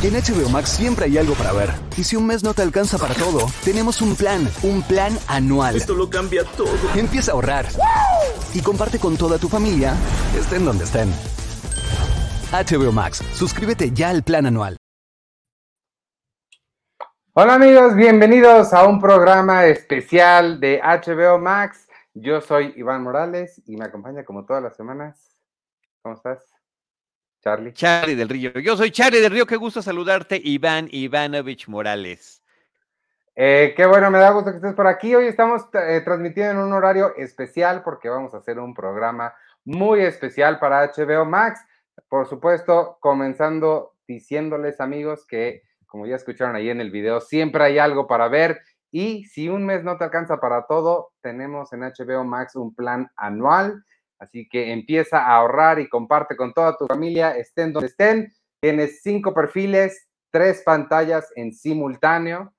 En HBO Max siempre hay algo para ver. Y si un mes no te alcanza para todo, tenemos un plan, un plan anual. Esto lo cambia todo. Empieza a ahorrar. Y comparte con toda tu familia, estén donde estén. HBO Max, suscríbete ya al plan anual. Hola amigos, bienvenidos a un programa especial de HBO Max. Yo soy Iván Morales y me acompaña como todas las semanas. ¿Cómo estás? Charlie. Charlie del Río. Yo soy Charlie del Río, qué gusto saludarte, Iván Ivanovich Morales. Eh, qué bueno, me da gusto que estés por aquí. Hoy estamos eh, transmitiendo en un horario especial porque vamos a hacer un programa muy especial para HBO Max. Por supuesto, comenzando diciéndoles amigos que, como ya escucharon ahí en el video, siempre hay algo para ver. Y si un mes no te alcanza para todo, tenemos en HBO Max un plan anual Así que empieza a ahorrar y comparte con toda tu familia, estén donde estén. Tienes cinco perfiles, tres pantallas en simultáneo.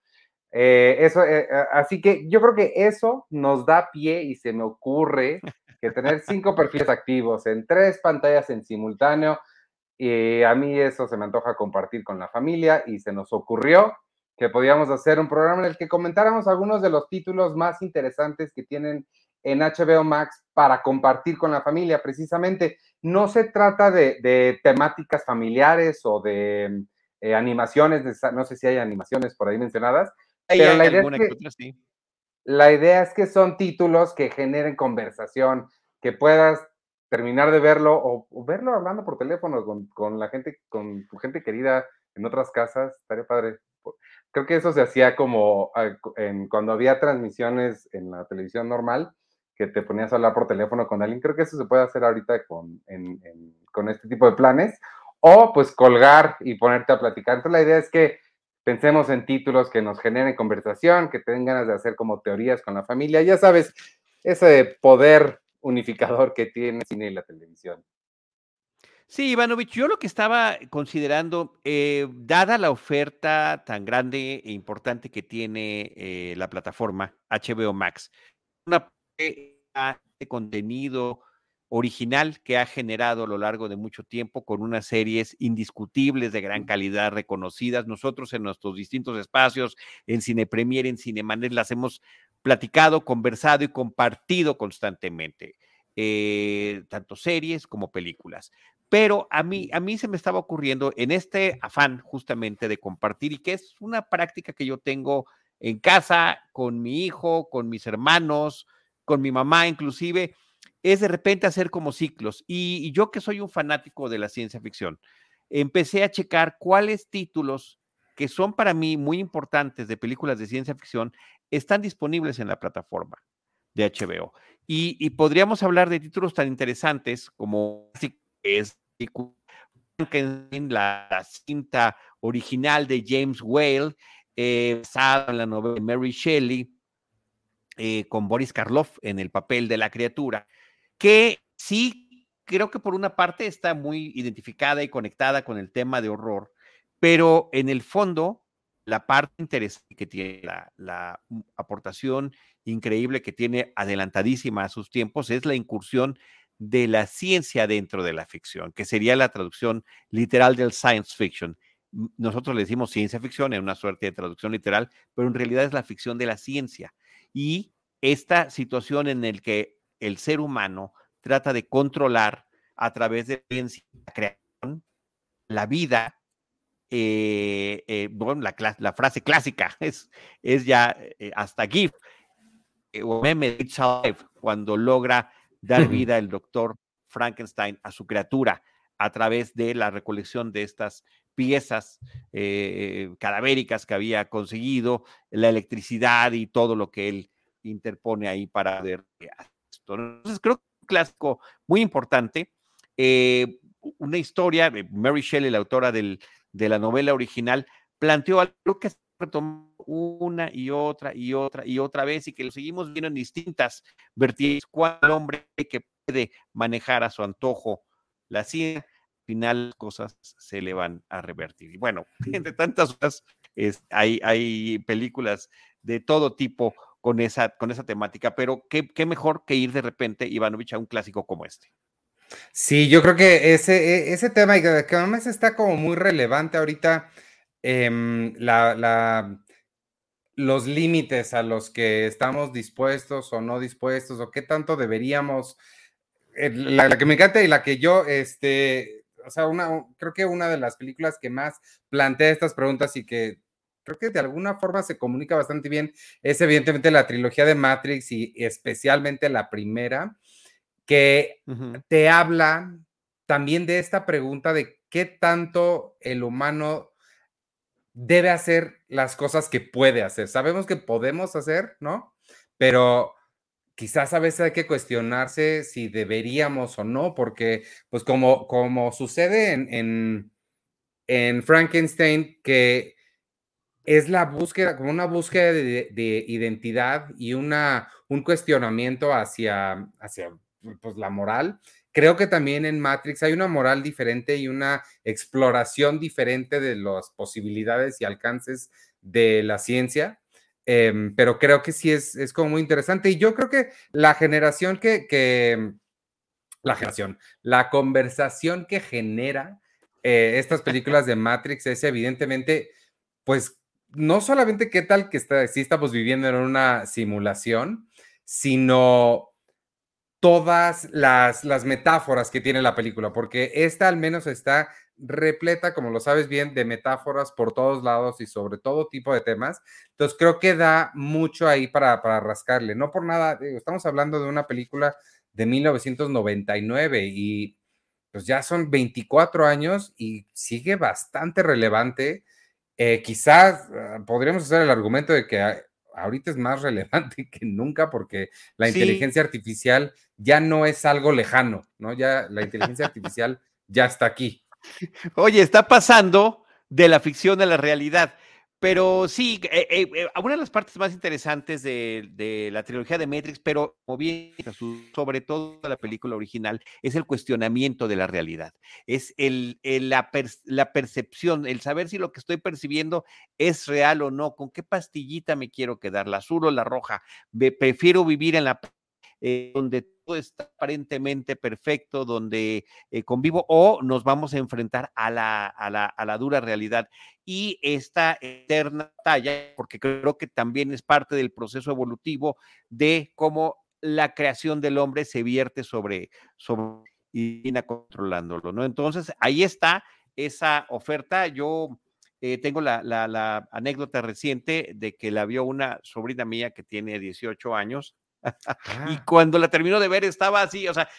Eh, eso, eh, eh, así que yo creo que eso nos da pie y se me ocurre que tener cinco perfiles activos en tres pantallas en simultáneo, y a mí eso se me antoja compartir con la familia y se nos ocurrió que podíamos hacer un programa en el que comentáramos algunos de los títulos más interesantes que tienen en HBO Max para compartir con la familia, precisamente. No se trata de, temáticas familiares o de eh, animaciones, no sé si hay animaciones por ahí mencionadas, pero la idea, es que, la idea es que son títulos que generen conversación, que puedas terminar de verlo o, verlo hablando por teléfono con, la gente, con tu gente querida en otras casas, estaría padre. Creo que eso se hacía como ah, cuando había transmisiones en la televisión normal, que te ponías a hablar por teléfono con alguien. Creo que eso se puede hacer ahorita con, con este tipo de planes. O pues colgar y ponerte a platicar. Entonces la idea es que pensemos en títulos que nos generen conversación, que tengan ganas de hacer como teorías con la familia. Ya sabes, ese poder unificador que tiene el cine y la televisión. Sí, Ivanovich, yo lo que estaba considerando, eh, dada la oferta tan grande e importante que tiene eh, la plataforma HBO Max, una este contenido original que ha generado a lo largo de mucho tiempo con unas series indiscutibles de gran calidad reconocidas. Nosotros en nuestros distintos espacios, en Cine Premier, en Cinemanet, las hemos platicado, conversado y compartido constantemente, eh, tanto series como películas. Pero a mí, a mí se me estaba ocurriendo en este afán justamente de compartir y que es una práctica que yo tengo en casa con mi hijo, con mis hermanos, con mi mamá inclusive, es de repente hacer como ciclos. Y, yo que soy un fanático de la ciencia ficción, empecé a checar cuáles títulos que son para mí muy importantes de películas de ciencia ficción están disponibles en la plataforma de HBO. Y, podríamos hablar de títulos tan interesantes como la, cinta original de James Whale, eh, basada en la novela de Mary Shelley, eh, con Boris Karloff en el papel de la criatura, que sí creo que por una parte está muy identificada y conectada con el tema de horror, pero en el fondo la parte interesante que tiene la, aportación increíble que tiene adelantadísima a sus tiempos es la incursión de la ciencia dentro de la ficción, que sería la traducción literal del science fiction. Nosotros le decimos ciencia ficción en una suerte de traducción literal, pero en realidad es la ficción de la ciencia y esta situación en el que el ser humano trata de controlar a través de la creación, la vida, eh, eh, bueno, la, frase clásica es, es ya eh, hasta GIF, o meme cuando logra dar vida el doctor Frankenstein a su criatura a través de la recolección de estas piezas cadavéricas que había conseguido, la electricidad y todo lo que él interpone ahí para ver esto. Entonces creo que es un clásico muy importante. una historia, Mary Shelley, la autora del, de la novela original, planteó algo que se retomó una y otra y otra y otra vez y que lo seguimos viendo en distintas vertientes. ¿Cuál hombre que puede manejar a su antojo la ciencia? Final las cosas se le van a revertir. Y bueno, entre tantas cosas, hay, hay películas de todo tipo con esa, con esa temática, pero qué, qué mejor que ir de repente, Ivanovich, a un clásico como este. Sí, yo creo que ese, e, ese tema y que además está como muy relevante ahorita em, la, los límites a los que estamos dispuestos o no dispuestos, o qué tanto deberíamos. Eh, la, que me encanta y la que yo, este, o sea, una, creo que una de las películas que más plantea estas preguntas y que creo que de alguna forma se comunica bastante bien es evidentemente la trilogía de Matrix y especialmente la primera, que te habla también de esta pregunta de qué tanto el humano debe hacer las cosas que puede hacer. Sabemos que podemos hacer, ¿no? Pero quizás a veces hay que cuestionarse si deberíamos o no, porque pues como, como sucede en, en, Frankenstein, que es la búsqueda, como una búsqueda de, identidad y una, un cuestionamiento hacia, hacia pues, la moral, Creo que también en Matrix hay una moral diferente y una exploración diferente de las posibilidades y alcances de la ciencia, em, pero creo que sí es, es, como muy interesante. Y yo creo que la generación que, que la generación, la conversación que genera eh, estas películas de Matrix es evidentemente, pues, no solamente qué tal que está, sí estamos viviendo en una simulación, sino todas las, las metáforas que tiene la película, porque esta al menos está repleta, como lo sabes bien, de metáforas por todos lados y sobre todo tipo de temas. Entonces creo que da mucho ahí para, para rascarle. No por nada, estamos hablando de una película de 1999 y pues ya son 24 años y sigue bastante relevante. Eh, quizás ah, podríamos hacer el argumento de que ahorita es más relevante que nunca porque la inteligencia artificial ya no es algo lejano, ¿no? Ya la inteligencia artificial ya está aquí. Oye, está pasando de la ficción a la realidad. Pero sí, eh, eh, eh, una de las partes más interesantes de, la trilogía de Matrix, pero bien, sobre todo la película original, es el cuestionamiento de la realidad. Es el, la, la, percepción, el saber si lo que estoy percibiendo es real o no, con qué pastillita me quiero quedar, la azul o la roja. prefiero vivir en la eh, donde está aparentemente perfecto, donde eh, convivo, o nos vamos a enfrentar a la, a, la, a la dura realidad. Y esta eterna talla, porque creo que también es parte del proceso evolutivo de cómo la creación del hombre se vierte sobre, sobre y controlándolo, ¿no? Entonces, ahí está esa oferta. Yo eh, tengo la, la, la, anécdota reciente de que la vio una sobrina mía que tiene 18 años y ah. cuando la terminó de ver estaba así, o sea,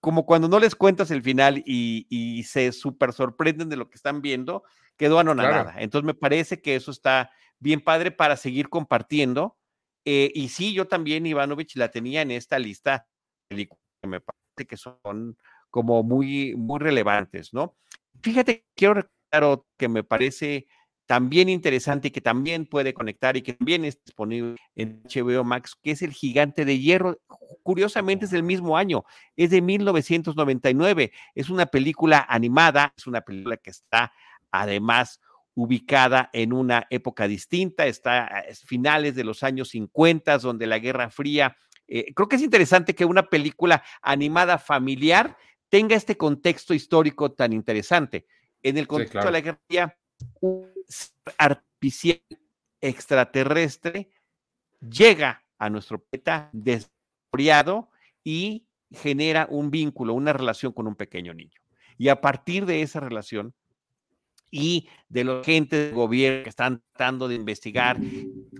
como cuando no les cuentas el final y, se súper sorprenden de lo que están viendo, quedó anonadada. Entonces me parece que eso está bien padre para seguir compartiendo. Eh, y sí, yo también, Ivanovich, la tenía en esta lista que me parece que son como muy, muy relevantes, ¿no? Fíjate, quiero recordar que me parece también interesante y que también puede conectar y que también es disponible en HBO Max, que es El Gigante de Hierro. Curiosamente es del mismo año, es de 1999. Es una película animada, es una película que está además ubicada en una época distinta, está a finales de los años 50, donde la Guerra Fría. Eh, creo que es interesante que una película animada familiar tenga este contexto histórico tan interesante. En el contexto de la Guerra Fría, un artificial extraterrestre llega a nuestro planeta desoriado y genera un vínculo, una relación con un pequeño niño. Y a partir de esa relación y de los agentes del gobierno que están tratando de investigar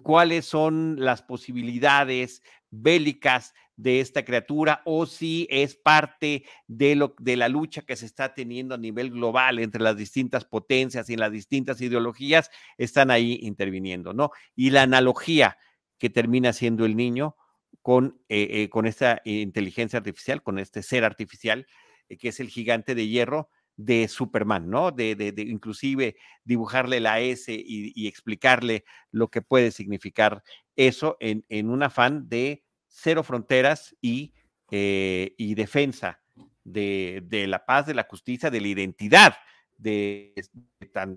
cuáles son las posibilidades bélicas de esta criatura o si es parte de, lo, de la lucha que se está teniendo a nivel global entre las distintas potencias y las distintas ideologías, están ahí interviniendo, ¿no? Y la analogía que termina siendo el niño con, eh, eh, con esta inteligencia artificial, con este ser artificial, eh, que es el gigante de hierro de Superman, ¿no? De, de, inclusive dibujarle la S y, explicarle lo que puede significar eso en, en un afán de cero fronteras y, eh, y defensa de, de, la paz, de la justicia, de la identidad de,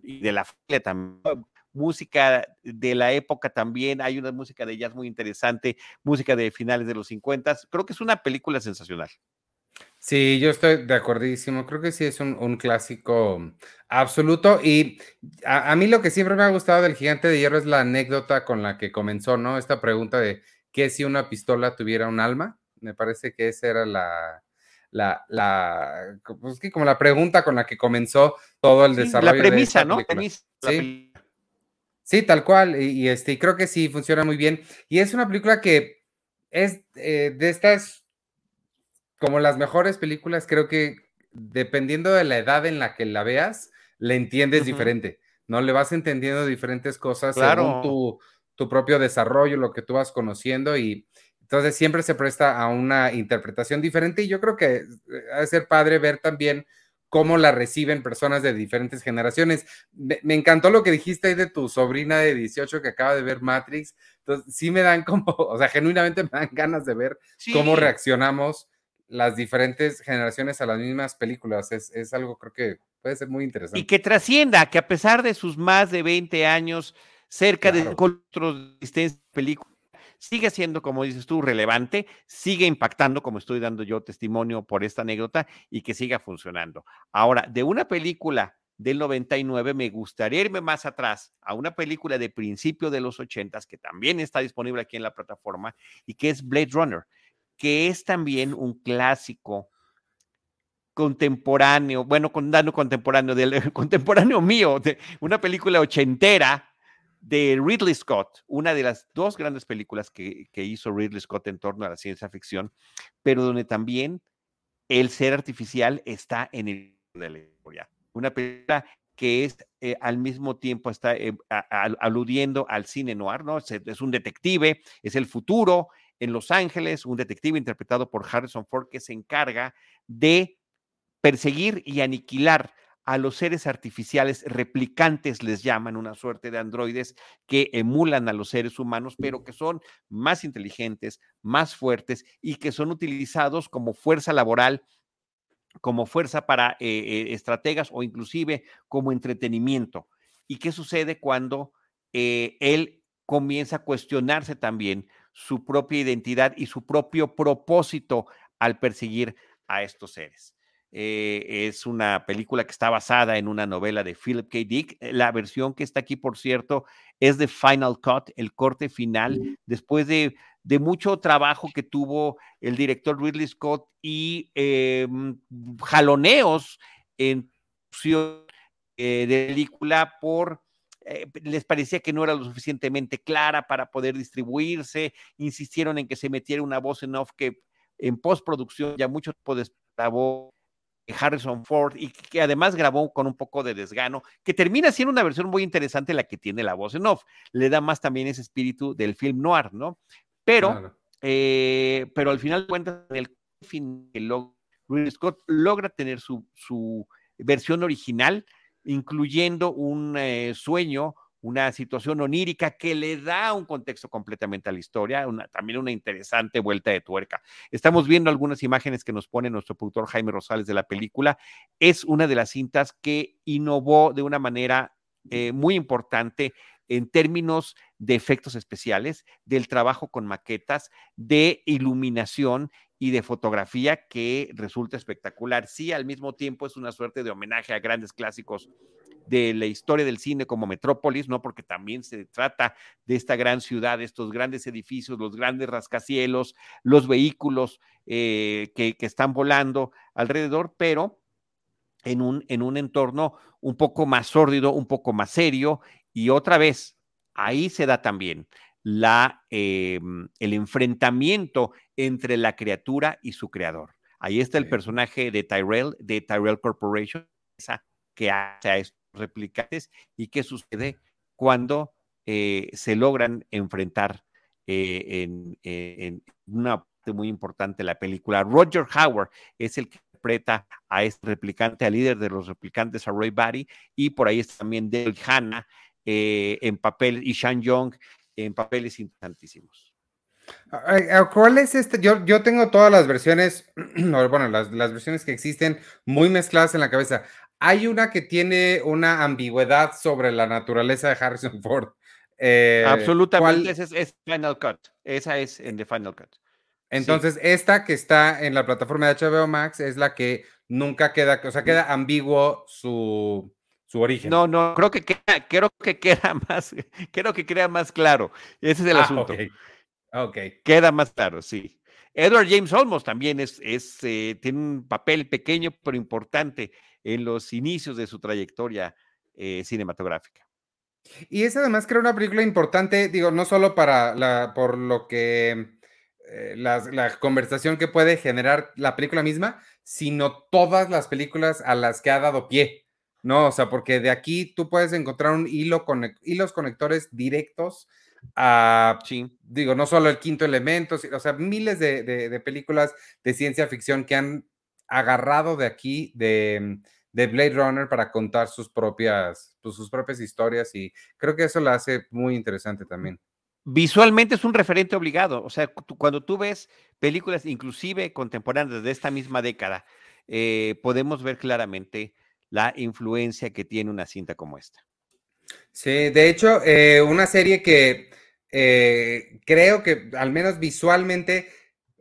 de, la familia también. Música de la época también, hay una música de jazz muy interesante, música de finales de los 50. Creo que es una película sensacional. Sí, yo estoy de acordísimo. Creo que sí es un, clásico absoluto. Y a, mí lo que siempre me ha gustado del Gigante de Hierro es la anécdota con la que comenzó, ¿no? Esta pregunta de qué si una pistola tuviera un alma. Me parece que esa era la, la, la pues que como la pregunta con la que comenzó todo el desarrollo. La premisa, ¿no? sí. sí. tal cual. Y, este, creo que sí funciona muy bien. Y es una película que es eh, de estas como las mejores películas, creo que dependiendo de la edad en la que la veas, le entiendes diferente, ¿no? Le vas entendiendo diferentes cosas según tu, tu, propio desarrollo, lo que tú vas conociendo y entonces siempre se presta a una interpretación diferente y yo creo que eh, ha de ser padre ver también cómo la reciben personas de diferentes generaciones. Me, encantó lo que dijiste ahí de tu sobrina de 18 que acaba de ver Matrix. Entonces, sí me dan como, o sea, genuinamente me dan ganas de ver cómo reaccionamos las diferentes generaciones a las mismas películas. Es, algo creo que puede ser muy interesante. Y que trascienda, que a pesar de sus más de 20 años, cerca de otros de películas, sigue siendo, como dices tú, relevante, sigue impactando, como estoy dando yo testimonio por esta anécdota, y que siga funcionando. Ahora, de una película del 99, me gustaría irme más atrás a una película de principio de los 80 que también está disponible aquí en la plataforma y que es Blade Runner que es también un clásico contemporáneo, bueno, con dano contemporáneo, del contemporáneo mío, de una película ochentera de Ridley Scott, una de las dos grandes películas que, hizo Ridley Scott en torno a la ciencia ficción, pero donde también el ser artificial está en el de la historia. Una película que es eh, al mismo tiempo está eh, aludiendo al cine noir, ¿no? es, un detective, es el futuro, en Los Ángeles, un detective interpretado por Harrison Ford que se encarga de perseguir y aniquilar a los seres artificiales replicantes, les llaman una suerte de androides que emulan a los seres humanos, pero que son más inteligentes, más fuertes y que son utilizados como fuerza laboral, como fuerza para eh, eh, estrategas o inclusive como entretenimiento. ¿Y qué sucede cuando eh, él comienza a cuestionarse también su propia identidad y su propio propósito al perseguir a estos seres. Eh, es una película que está basada en una novela de Philip K. Dick. La versión que está aquí, por cierto, es de Final Cut, el corte final, después de, mucho trabajo que tuvo el director Ridley Scott y em, jaloneos en eh, de película por eh, les parecía que no era lo suficientemente clara para poder distribuirse, insistieron en que se metiera una voz en off que en postproducción ya mucho grabó Harrison Ford y que además grabó con un poco de desgano, que termina siendo una versión muy interesante la que tiene la voz en off. Le da más también ese espíritu del film noir, ¿no? Pero, eh, pero al final de cuentas, el fin, Scott logra tener su, su versión original incluyendo un eh, sueño, una situación onírica que le da un contexto completamente a la historia, también una interesante vuelta de tuerca. Estamos viendo algunas imágenes que nos pone nuestro productor Jaime Rosales de la película. Es una de las cintas que innovó de una manera eh, muy importante en términos de efectos especiales, del trabajo con maquetas, de iluminación y de fotografía que resulta espectacular. Sí, al mismo tiempo es una suerte de homenaje a grandes clásicos de la historia del cine como Metrópolis, ¿no? Porque también se trata de esta gran ciudad, estos grandes edificios, los grandes rascacielos, los vehículos eh, que, que, están volando alrededor, pero en un, en un entorno un poco más sórdido, un poco más serio, y otra vez, ahí se da también la, em, el enfrentamiento entre la criatura y su creador. Ahí está el personaje de Tyrell, de Tyrell Corporation, esa que hace a estos replicantes y qué sucede cuando eh, se logran enfrentar eh, en, una parte muy importante de la película. Roger Howard es el que interpreta a este replicante, al líder de los replicantes, a Roy Batty, y por ahí está también Dale Hanna eh, en papel y Shan Young en papeles interesantísimos. ¿Cuál es este? Yo, yo tengo todas las versiones, bueno, las, versiones que existen muy mezcladas en la cabeza. Hay una que tiene una ambigüedad sobre la naturaleza de Harrison Ford. Eh, Absolutamente, esa es, Final Cut. Esa es en The Final Cut. Entonces, esta que está en la plataforma de HBO Max es la que nunca queda, o sea, queda ambiguo su, su origen. No, no, creo que queda, creo que queda más, creo que queda más claro. Ese es el Ah, asunto. ok. Ok. Queda más claro, sí. Edward James Olmos también es, eh, tiene un papel pequeño pero importante en los inicios de su trayectoria eh, cinematográfica. Y es además creo una película importante, digo, no solo para la, por lo que eh, la, conversación que puede generar la película misma, sino todas las películas a las que ha dado pie, ¿no? O sea, porque de aquí tú puedes encontrar un hilo conec- hilos conectores directos a, Sí. digo, no solo el quinto elemento, o sea, miles de, de- de películas de ciencia ficción que han agarrado de aquí, de, de Blade Runner, para contar sus propias, pues, sus propias historias y creo que eso la hace muy interesante también. Visualmente es un referente obligado. O sea, cuando tú ves películas, inclusive contemporáneas de esta misma década, eh, podemos ver claramente la influencia que tiene una cinta como esta. Sí, de hecho, eh, una serie que eh, creo que al menos visualmente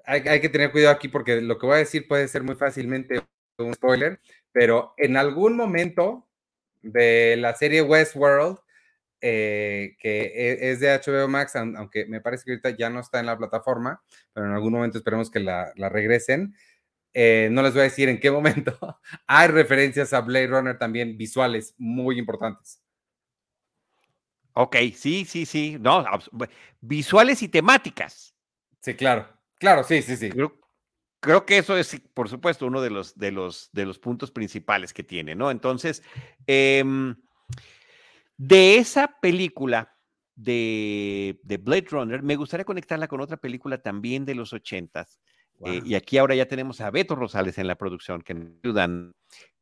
hay, hay que tener cuidado aquí porque lo que voy a decir puede ser muy fácilmente un spoiler, pero en algún momento de la serie Westworld, eh, que e- es de HBO Max, aun- aunque me parece que ahorita ya no está en la plataforma, pero en algún momento esperemos que la, la regresen. Eh, no les voy a decir en qué momento. Hay referencias a Blade Runner también visuales muy importantes. Ok, sí, sí, sí. No, visuales y temáticas. Sí, claro. Claro, sí, sí, sí. Creo, creo que eso es, por supuesto, uno de los, de los, de los puntos principales que tiene, ¿no? Entonces, em, de esa película de, de Blade Runner, me gustaría conectarla con otra película también de los ochentas. eh, y aquí ahora ya tenemos a Beto Rosales en la producción que nos ayudan.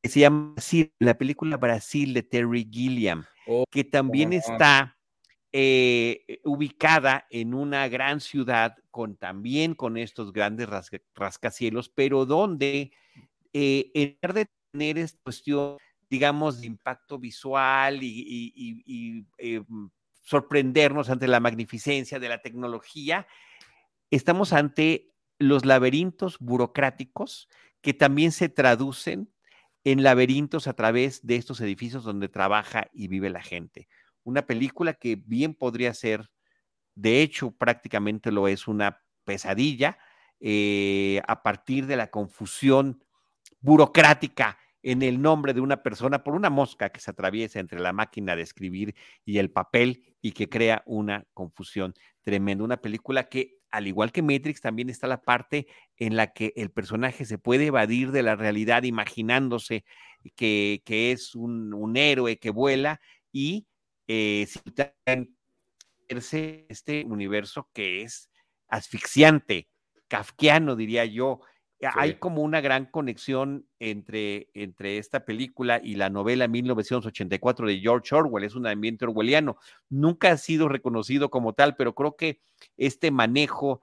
Que se llama Brasil, la película Brasil de Terry Gilliam, Oh, que también está eh, ubicada en una gran ciudad con también con estos grandes rasca- rascacielos, pero donde eh, en lugar de tener esta cuestión, digamos, de impacto visual y, y- y- y, eh, sorprendernos ante la magnificencia de la tecnología, estamos ante los laberintos burocráticos que también se traducen en laberintos a través de estos edificios donde trabaja y vive la gente. Una película que bien podría ser, de hecho prácticamente lo es, una pesadilla eh, a partir de la confusión burocrática en el nombre de una persona por una mosca que se atraviesa entre la máquina de escribir y el papel y que crea una confusión tremenda. Una película que, al igual que Matrix, también está la parte en la que el personaje se puede evadir de la realidad imaginándose que, que es un, un, héroe que vuela y eh, este universo que es asfixiante, kafkiano, diría yo. Sí. Hay como una gran conexión entre, entre esta película y la novela 1984 de George Orwell. Es un ambiente orwelliano. Nunca ha sido reconocido como tal, pero creo que este manejo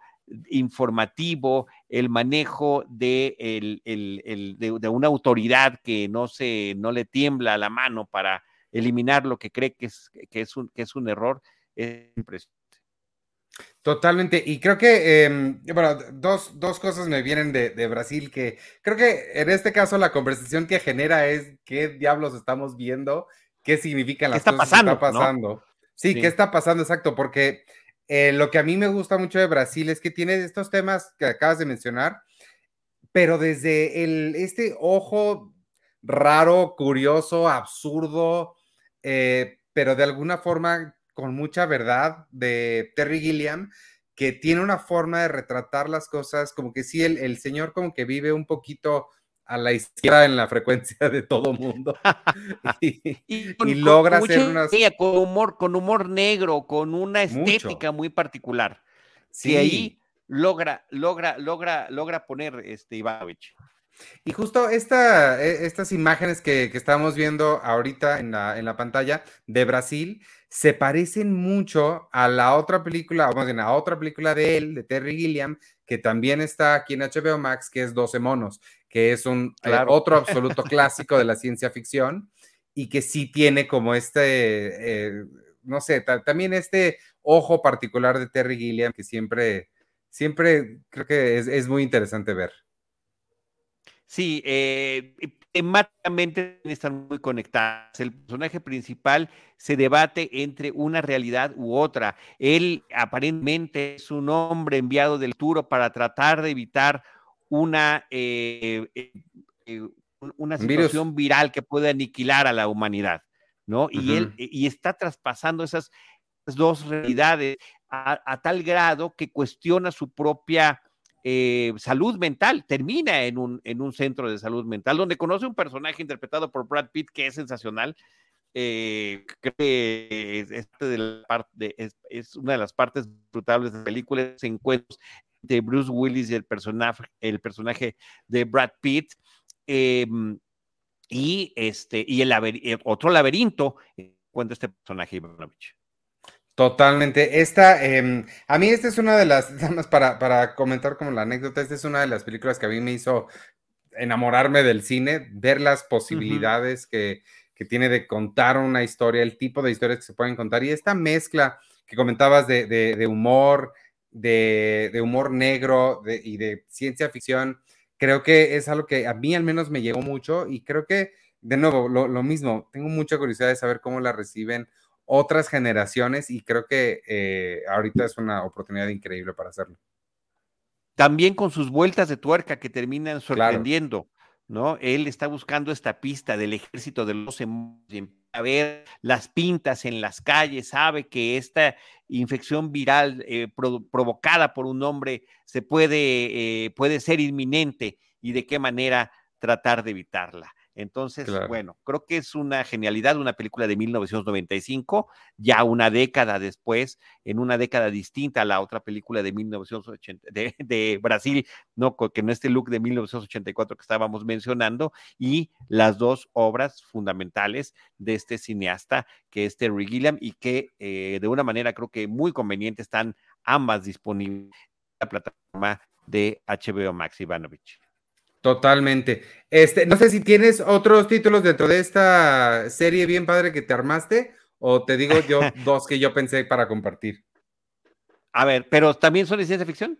informativo, el manejo de, el, el, el, de, de, una autoridad que no, se, no le tiembla la mano para eliminar lo que cree que es, que es, un, que es un error, es impresionante. Totalmente, y creo que, eh, bueno, dos, dos, cosas me vienen de, de, Brasil que creo que en este caso la conversación que genera es qué diablos estamos viendo, qué significan las ¿Qué está cosas pasando, que está pasando. ¿no? Sí, sí, qué está pasando, exacto, porque eh, lo que a mí me gusta mucho de Brasil es que tiene estos temas que acabas de mencionar, pero desde el, este ojo raro, curioso, absurdo, eh, pero de alguna forma con mucha verdad de Terry Gilliam, que tiene una forma de retratar las cosas, como que sí, el, el señor como que vive un poquito a la izquierda en la frecuencia de todo mundo. y, y, con, y, logra con hacer unas... Con humor, con humor negro, con una estética Mucho. muy particular. Sí. Que ahí logra, logra, logra, logra poner este Ivanovich. Y justo esta, e, estas imágenes que, que estamos viendo ahorita en la, en la, pantalla de Brasil se parecen mucho a la otra película, o más bien a otra película de él, de Terry Gilliam, que también está aquí en HBO Max, que es 12 monos, que es un claro. eh, otro absoluto clásico de la ciencia ficción y que sí tiene como este, eh, no sé, también este ojo particular de Terry Gilliam que siempre siempre creo que es, muy interesante ver. Sí, eh, temáticamente están muy conectadas. El personaje principal se debate entre una realidad u otra. Él aparentemente es un hombre enviado del Turo para tratar de evitar una, eh, eh, eh, una situación viral que puede aniquilar a la humanidad, ¿no? Y él y está traspasando esas dos realidades a tal grado que cuestiona su propia eh, salud mental, termina en un, en un centro de salud mental, donde conoce un personaje interpretado por Brad Pitt que es sensacional. Eh, creo que es, una de las partes disfrutables de la película, encuentros de Bruce Willis y el personaje, el personaje de Brad Pitt. Em, y este y el, otro laberinto cuenta este personaje Ivanovich. Totalmente. Esta, em, a mí esta es una de las, para, para comentar como la anécdota, esta es una de las películas que a mí me hizo enamorarme del cine, ver las posibilidades que, tiene de contar una historia, el tipo de historias que se pueden contar y esta mezcla que comentabas de, humor, de, humor negro y de ciencia ficción, creo que es algo que a mí al menos me llegó mucho y creo que, de nuevo, lo, lo mismo, tengo mucha curiosidad de saber cómo la reciben otras generaciones y creo que eh, ahorita es una oportunidad increíble para hacerlo. También con sus vueltas de tuerca que terminan sorprendiendo, ¿no? Él está buscando esta pista del ejército de los a ver las pintas en las calles, sabe que esta infección viral eh, provocada por un hombre se puede, eh, puede ser inminente y de qué manera tratar de evitarla. Entonces, bueno, creo que es una genialidad, una película de 1995, ya una década después, en una década distinta a la otra película de 1980, de, Brasil, ¿no? que no este look de 1984 que estábamos mencionando, y las dos obras fundamentales de este cineasta, que es Terry Gilliam, y que eh, de una manera creo que muy conveniente están ambas disponibles en la plataforma de HBO Max Ivanovich. Totalmente. Este, no sé si tienes otros títulos dentro de esta serie bien padre que te armaste, o te digo yo dos que yo pensé para compartir. A ver, pero también son de ciencia ficción.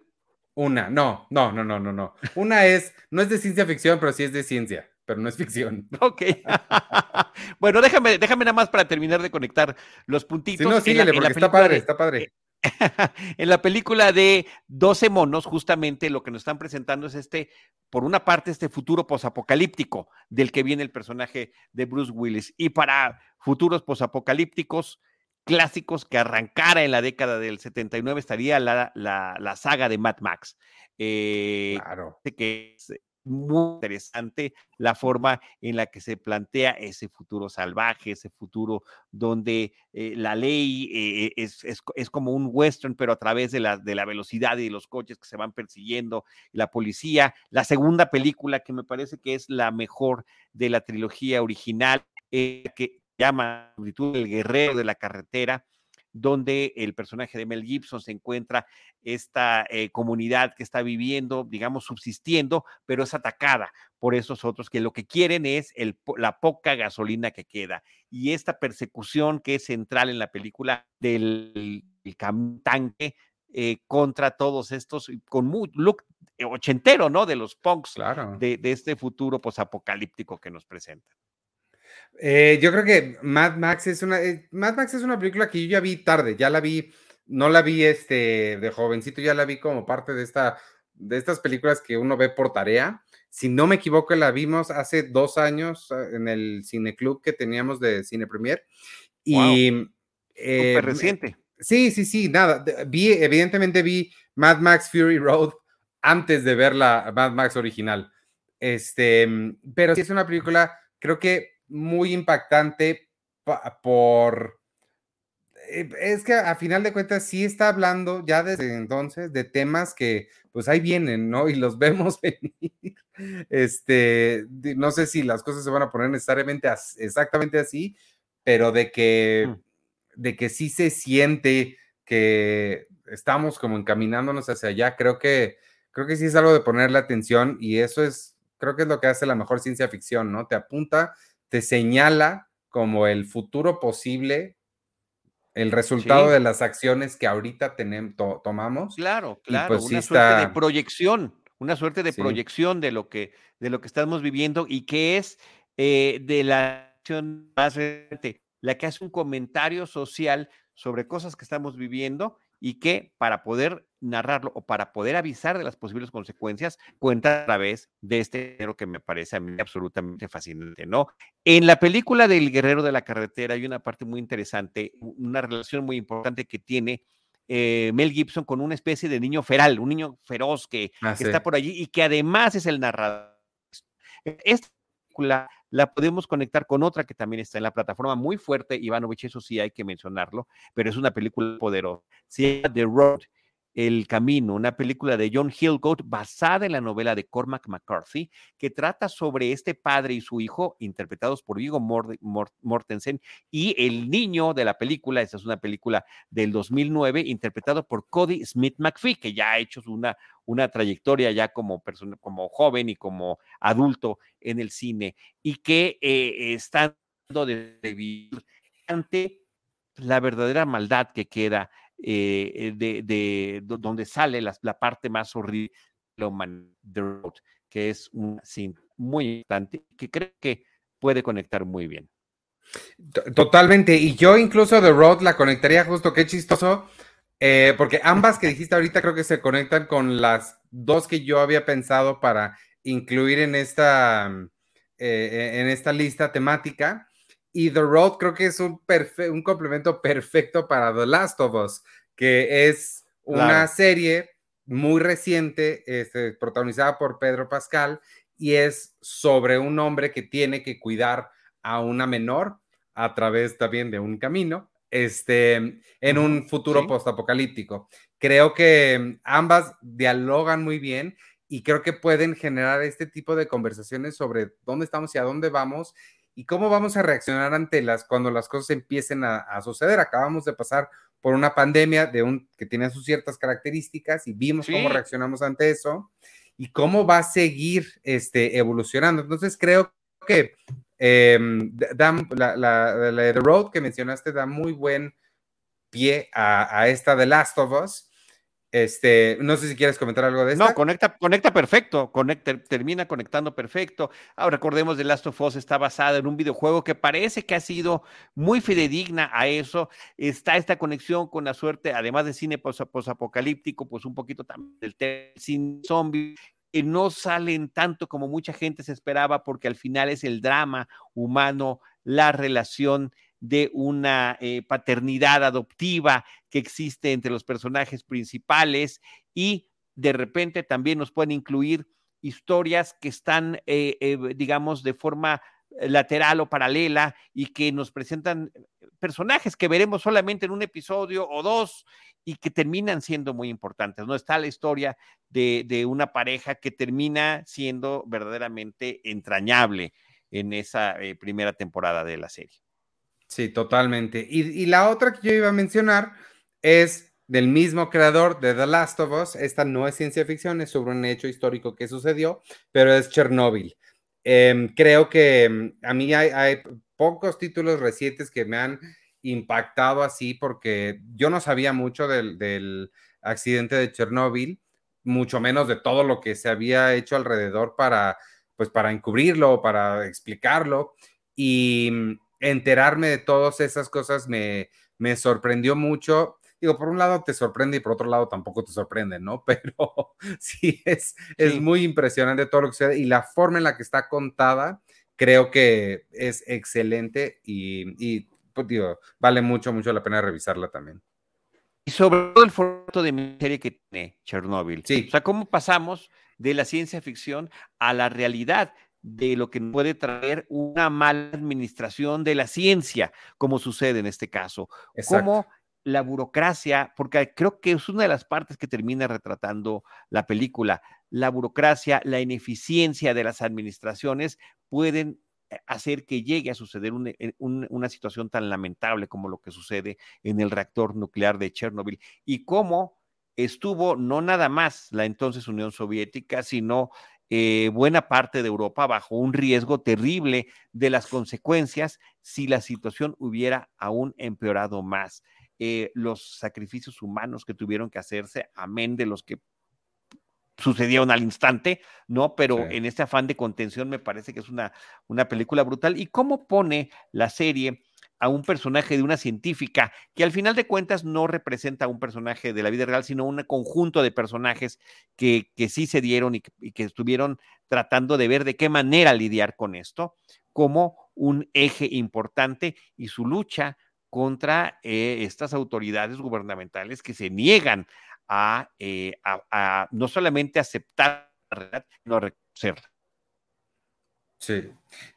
Una, no, no, no, no, no, no. Una es, no es de ciencia ficción, pero sí es de ciencia, pero no es ficción. Ok. bueno, déjame, déjame nada más para terminar de conectar los puntitos. Sí, no, síguele, porque está padre, está padre. en la película de 12 monos, justamente lo que nos están presentando es este, por una parte, este futuro posapocalíptico del que viene el personaje de Bruce Willis. Y para futuros posapocalípticos clásicos que arrancara en la década del 79 estaría la, la, saga de Mad Max. Eh, claro. Que es muy interesante la forma en la que se plantea ese futuro salvaje, ese futuro donde eh, la ley eh, es, es, como un western, pero a través de la, de la velocidad y de los coches que se van persiguiendo, la policía. La segunda película que me parece que es la mejor de la trilogía original, eh, que llama El Guerrero de la Carretera, donde el personaje de Mel Gibson se encuentra esta eh, comunidad que está viviendo, digamos, subsistiendo, pero es atacada por esos otros que lo que quieren es el, la poca gasolina que queda. Y esta persecución que es central en la película del tanque eh, contra todos estos, con muy look ochentero, ¿no? De los punks de, de, este futuro posapocalíptico que nos presentan. Eh, yo creo que Mad Max es una eh, Mad Max es una película que yo ya vi tarde, ya la vi, no la vi este de jovencito, ya la vi como parte de esta de estas películas que uno ve por tarea. Si no me equivoco, la vimos hace dos años ah, en el cineclub que teníamos de Cine Premier. Y eh, reciente. Sí, sí, sí, nada. Vi, evidentemente vi Mad Max Fury Road antes de ver la Mad Max original. Este, pero sí es una película, creo que muy impactante por... Eh, es que a final de cuentas sí está hablando ya desde entonces de temas que pues ahí vienen, ¿no? Y los vemos venir. Este, no sé si las cosas se van a poner necesariamente exactamente así, pero de que, mm. de que sí se siente que estamos como encaminándonos hacia allá, creo que, creo que sí es algo de ponerle atención y eso es, creo que es lo que hace la mejor ciencia ficción, ¿no? Te apunta te señala como el futuro posible el resultado de las acciones que ahorita tenemos, tomamos. Claro, claro, pues una suerte de proyección, una suerte de proyección de lo, que, de lo que estamos viviendo y que es eh, de la acción más reciente, la que hace un comentario social sobre cosas que estamos viviendo y que para poder narrarlo o para poder avisar de las posibles consecuencias, cuenta a través de este género que me parece a mí absolutamente fascinante, ¿no? En la película del Guerrero de la Carretera hay una parte muy interesante, una relación muy importante que tiene eh, Mel Gibson con una especie de niño feral, un niño feroz que, ah, que está por allí y que además es el narrador. Esta película la podemos conectar con otra que también está en la plataforma muy fuerte, Ivanovich, eso sí hay que mencionarlo, pero es una película poderosa. Se llama The Road, El Camino, una película de John Hillcoat basada en la novela de Cormac McCarthy, que trata sobre este padre y su hijo, interpretados por Viggo Mortensen, y el niño de la película, esta es una película del 2009, interpretado por Cody Smith McPhee, que ya ha hecho una, una trayectoria ya como persona, como joven y como adulto en el cine y que eh, están de vivir ante la verdadera maldad que queda eh, de, donde sale la, parte más horrible de la humanidad, que es un muy importante que creo que puede conectar muy bien. Totalmente, y yo incluso The Road la conectaría justo, qué chistoso, eh, porque ambas que dijiste ahorita creo que se conectan con las dos que yo había pensado para incluir en esta, eh, en esta lista temática. Y The Road creo que es un, un complemento perfecto para The Last of Us, que es una serie muy reciente, este, protagonizada por Pedro Pascal, y es sobre un hombre que tiene que cuidar a una menor a través también de un camino este, en un futuro postapocalíptico. Creo que ambas dialogan muy bien y creo que pueden generar este tipo de conversaciones sobre dónde estamos y a dónde vamos y cómo vamos a reaccionar ante las cuando las cosas empiecen a, suceder. Acabamos de pasar por una pandemia de un que tiene sus ciertas características y vimos cómo reaccionamos ante eso y cómo va a seguir este, evolucionando. Entonces creo que eh, la, la, The Road que mencionaste da muy buen pie a, esta The Last of Us. Este, no sé si quieres comentar algo de esto. No, conecta, conecta perfecto, conecta, termina conectando perfecto. Ahora recordemos, The Last of Us está basada en un videojuego que parece que ha sido muy fidedigna a eso. Está esta conexión con la suerte, además de cine posapocalíptico, pues un poquito también del cine zombie que no salen tanto como mucha gente se esperaba, porque al final es el drama humano, la relación de una eh, paternidad adoptiva que existe entre los personajes principales y de repente también nos pueden incluir historias que están, eh, eh, digamos, de forma lateral o paralela y que nos presentan personajes que veremos solamente en un episodio o dos y que terminan siendo muy importantes. No está la historia de, una pareja que termina siendo verdaderamente entrañable en esa eh, primera temporada de la serie. Sí, totalmente. Y, la otra que yo iba a mencionar es del mismo creador de The Last of Us. Esta no es ciencia ficción, es sobre un hecho histórico que sucedió, pero es Chernobyl. Em, creo que mm, a mí hay, pocos títulos recientes que me han impactado así porque yo no sabía mucho del, accidente de Chernóbil, mucho menos de todo lo que se había hecho alrededor para, pues, para encubrirlo, para explicarlo y enterarme de todas esas cosas me, me sorprendió mucho. Digo, por un lado te sorprende y por otro lado tampoco te sorprende, ¿no? Pero sí, es, es muy impresionante todo lo que sucede y la forma en la que está contada creo que es excelente y, pues, digo, vale mucho, mucho la pena revisarla también. Y sobre todo el formato de mi serie que tiene Chernobyl. Sí. O sea, cómo pasamos de la ciencia ficción a la realidad de lo que puede traer una mala administración de la ciencia, como sucede en este caso. Exacto. Cómo la burocracia, porque creo que es una de las partes que termina retratando la película, la burocracia, la ineficiencia de las administraciones pueden eh, hacer que llegue a suceder eh, una situación tan lamentable como lo que sucede en el reactor nuclear de Chernobyl y cómo estuvo no nada más la entonces Unión Soviética, sino eh, buena parte de Europa bajo un riesgo terrible de las consecuencias si la situación hubiera aún empeorado más. eh, los sacrificios humanos que tuvieron que hacerse, amén de los que sucedieron al instante, ¿no? Pero en este afán de contención me parece que es una, una película brutal. ¿Y cómo pone la serie a un personaje de una científica que al final de cuentas no representa a un personaje de la vida real, sino un conjunto de personajes que, que sí se dieron y que, estuvieron tratando de ver de qué manera lidiar con esto como un eje importante y su lucha contra eh, estas autoridades gubernamentales que se niegan eh, a, no solamente aceptar la realidad, sino a reconocerla. Sí.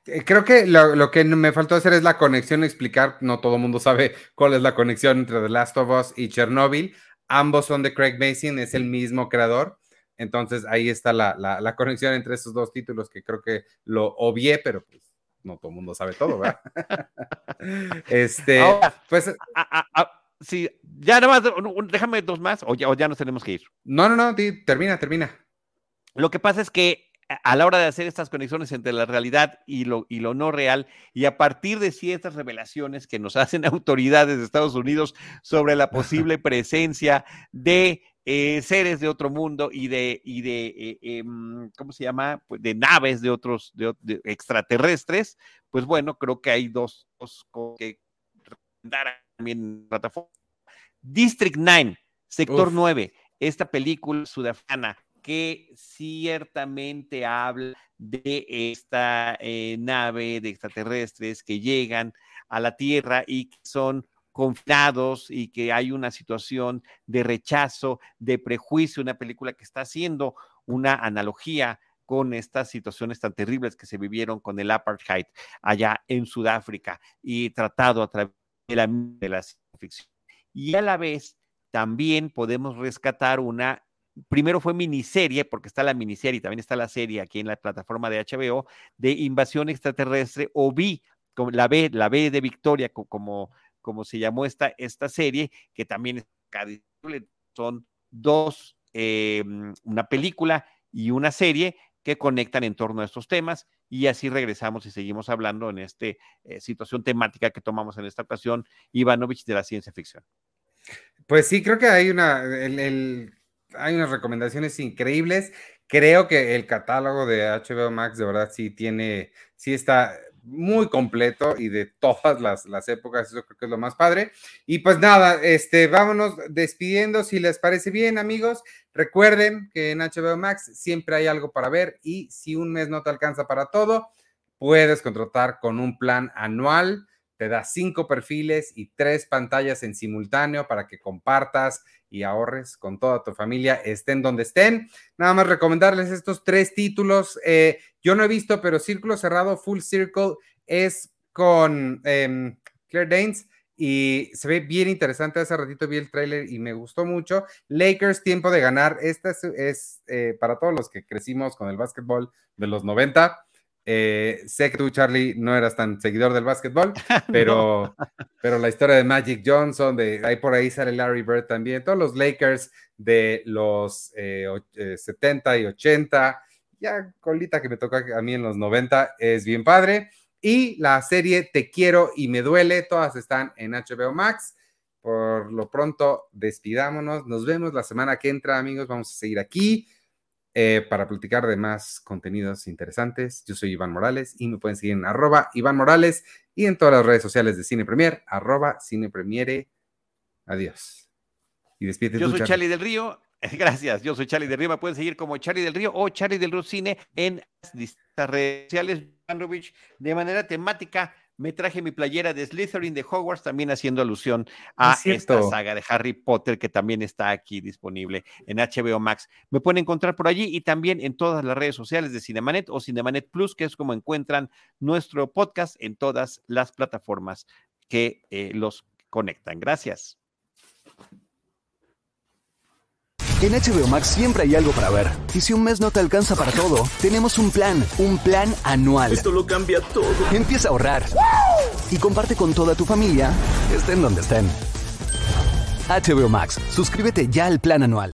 Eh, creo que lo, que me faltó hacer es la conexión, explicar, no todo el mundo sabe cuál es la conexión entre The Last of Us y Chernobyl. Ambos son de Craig Mason, es el mismo creador. Entonces ahí está la, conexión entre esos dos títulos que creo que lo obvié, pero pues no todo el mundo sabe todo, ¿verdad? este, pues... sí, ya nada más, déjame dos más o ya, o ya nos tenemos que ir. No, no, no, termina, termina. Lo que pasa es que a la hora de hacer estas conexiones entre la realidad y lo, y lo no real, y a partir de ciertas revelaciones que nos hacen autoridades de Estados Unidos sobre la posible presencia de eh, seres de otro mundo y de, y de eh, em, ¿cómo se llama? Pues de naves de otros de, extraterrestres, pues bueno, creo que hay dos, cosas que recomendar también en plataforma. District 9, Sector 9, esta película sudafricana que ciertamente habla de esta eh, nave de extraterrestres que llegan a la Tierra y que son confinados y que hay una situación de rechazo, de prejuicio, una película que está haciendo una analogía con estas situaciones tan terribles que se vivieron con el apartheid allá en Sudáfrica y tratado a través de la, de la ficción. Y a la vez también podemos rescatar una primero fue miniserie, porque está la miniserie y también está la serie aquí en la plataforma de HBO, de Invasión Extraterrestre, o vi, la B, la B de Victoria, como, como se llamó esta, esta serie, que también son dos, eh, una película y una serie que conectan en torno a estos temas y así regresamos y seguimos hablando en esta eh, situación temática que tomamos en esta ocasión, Ivanovich de la ciencia ficción. Pues sí, creo que hay una, el hay unas recomendaciones increíbles. Creo que el catálogo de HBO Max de verdad sí tiene, sí está muy completo y de todas las, las, épocas, eso creo que es lo más padre. Y pues nada, este, vámonos despidiendo, si les parece bien, amigos. Recuerden que en HBO Max siempre hay algo para ver y si un mes no te alcanza para todo, puedes contratar con un plan anual. Te da cinco perfiles y tres pantallas en simultáneo para que compartas y ahorres con toda tu familia, estén donde estén. Nada más recomendarles estos tres títulos. Eh, yo no he visto, pero Círculo Cerrado, Full Circle, es con em, Claire Danes y se ve bien interesante. Hace ratito vi el tráiler y me gustó mucho. Lakers, tiempo de ganar. Esta es, eh, para todos los que crecimos con el básquetbol de los 90. Eh, sé que tú, Charlie, no eras tan seguidor del básquetbol, pero, pero la historia de Magic Johnson, de ahí por ahí sale Larry Bird también, todos los Lakers de los 70 eh, y 80, ya colita que me toca a mí en los 90, es bien padre. Y la serie Te quiero y me duele, todas están en HBO Max. Por lo pronto, despidámonos. Nos vemos la semana que entra, amigos. Vamos a seguir aquí eh, para platicar de más contenidos interesantes. Yo soy Iván Morales y me pueden seguir en arroba Iván Morales y en todas las redes sociales de Cine Premier, arroba Cine Premiere. Adiós. Y despídete Yo soy Charlie. del Río. Gracias, yo soy Charlie del Río. Me pueden seguir como Charlie del Río o Charlie del Río Cine en las redes sociales de manera temática me traje mi playera de Slytherin de Hogwarts, también haciendo alusión a esta saga de Harry Potter que también está aquí disponible en HBO Max. Me pueden encontrar por allí y también en todas las redes sociales de Cinemanet o Cinemanet Plus, que es como encuentran nuestro podcast en todas las plataformas que eh, los conectan. Gracias. En HBO Max siempre hay algo para ver. Y si un mes no te alcanza para todo, tenemos un plan, un plan anual. Esto lo cambia todo. Empieza a ahorrar. Y comparte con toda tu familia, estén donde estén. HBO Max, suscríbete ya al plan anual.